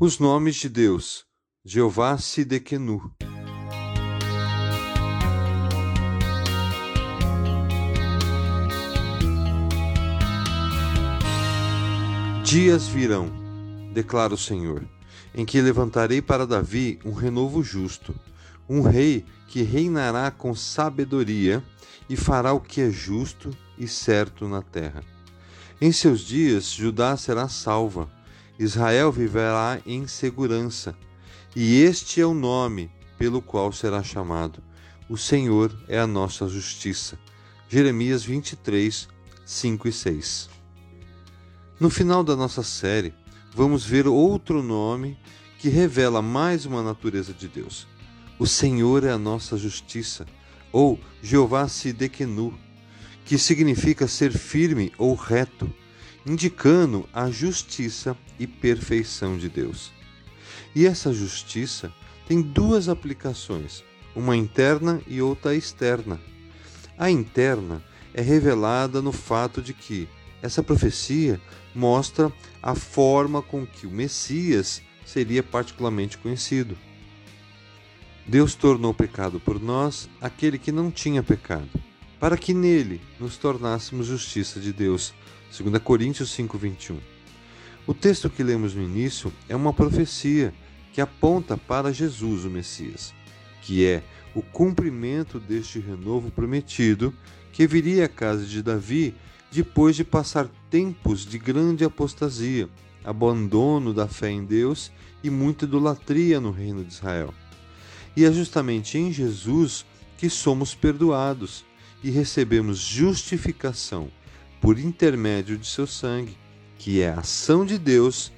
Os nomes de Deus: Jeová Sidequenu. Dias virão, declara o Senhor, em que levantarei para Davi um renovo justo, um rei que reinará com sabedoria e fará o que é justo e certo na terra. Em seus dias, Judá será salva Israel viverá em segurança, e este é o nome pelo qual será chamado: O Senhor é a nossa justiça. Jeremias 23, 5 e 6. No final da nossa série, vamos ver outro nome que revela mais uma natureza de Deus. O Senhor é a nossa justiça, ou Jeová Sidekenu, que significa ser firme ou reto indicando a justiça e perfeição de Deus. E essa justiça tem duas aplicações, uma interna e outra externa. A interna é revelada no fato de que essa profecia mostra a forma com que o Messias seria particularmente conhecido. Deus tornou pecado por nós aquele que não tinha pecado, para que nele nos tornássemos justiça de Deus 2 Coríntios 5:21. O texto que lemos no início é uma profecia que aponta para Jesus, o Messias, que é o cumprimento deste renovo prometido que viria à casa de Davi depois de passar tempos de grande apostasia, abandono da fé em Deus e muita idolatria no reino de Israel. E é justamente em Jesus que somos perdoados e recebemos justificação por intermédio de seu sangue, que é a ação de Deus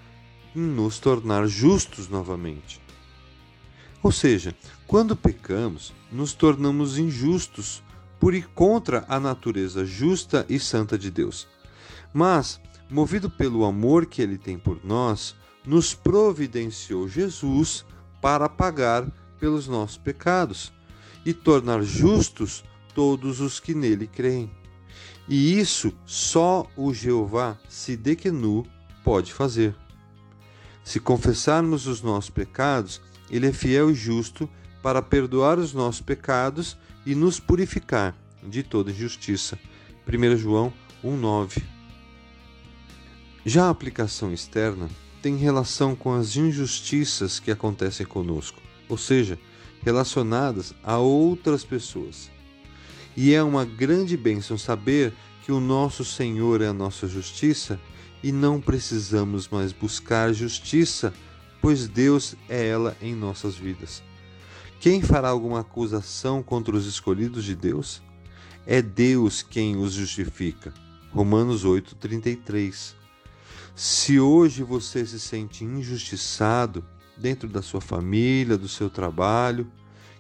em nos tornar justos novamente. Ou seja, quando pecamos, nos tornamos injustos por ir contra a natureza justa e santa de Deus. Mas, movido pelo amor que ele tem por nós, nos providenciou Jesus para pagar pelos nossos pecados e tornar justos todos os que nele creem. E isso só o Jeová Sidequenu pode fazer. Se confessarmos os nossos pecados, ele é fiel e justo para perdoar os nossos pecados e nos purificar de toda injustiça. 1 João 1,9 Já a aplicação externa tem relação com as injustiças que acontecem conosco, ou seja, relacionadas a outras pessoas. E é uma grande bênção saber que o nosso Senhor é a nossa justiça e não precisamos mais buscar justiça, pois Deus é ela em nossas vidas. Quem fará alguma acusação contra os escolhidos de Deus? É Deus quem os justifica. Romanos 8:33. Se hoje você se sente injustiçado dentro da sua família, do seu trabalho,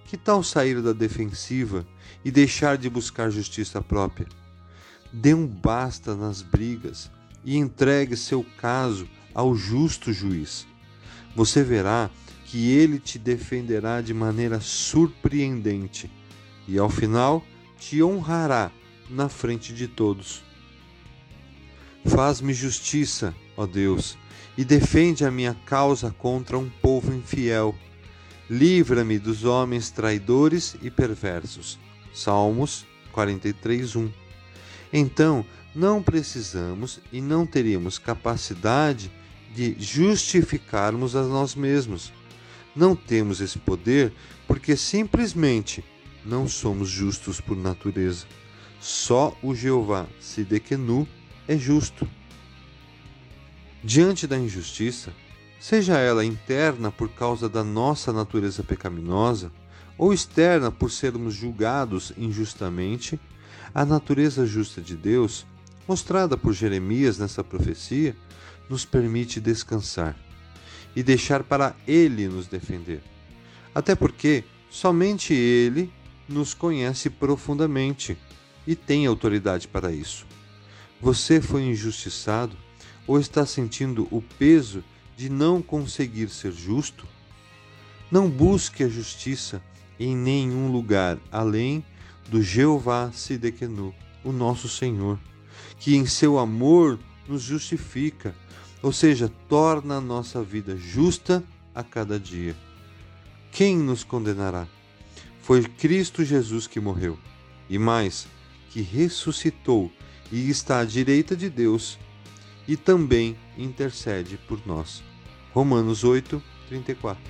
que tal sair da defensiva e deixar de buscar justiça própria? Dê um basta nas brigas e entregue seu caso ao justo juiz. Você verá que ele te defenderá de maneira surpreendente e, ao final, te honrará na frente de todos. Faz-me justiça, ó Deus, e defende a minha causa contra um povo infiel Livra-me dos homens traidores e perversos. Salmos 43:1. Então, não precisamos e não teríamos capacidade de justificarmos a nós mesmos. Não temos esse poder porque simplesmente não somos justos por natureza. Só o Jeová Sidequenu é justo. Diante da injustiça, seja ela interna por causa da nossa natureza pecaminosa, ou externa por sermos julgados injustamente, a natureza justa de Deus, mostrada por Jeremias nessa profecia, nos permite descansar e deixar para Ele nos defender. Até porque somente Ele nos conhece profundamente e tem autoridade para isso. Você foi injustiçado ou está sentindo o peso de não conseguir ser justo? Não busque a justiça em nenhum lugar além do Jeová Sidequenu, o nosso Senhor, que em seu amor nos justifica, ou seja, torna a nossa vida justa a cada dia. Quem nos condenará? Foi Cristo Jesus que morreu, e mais, que ressuscitou e está à direita de Deus e também intercede por nós. Romanos 8, 34.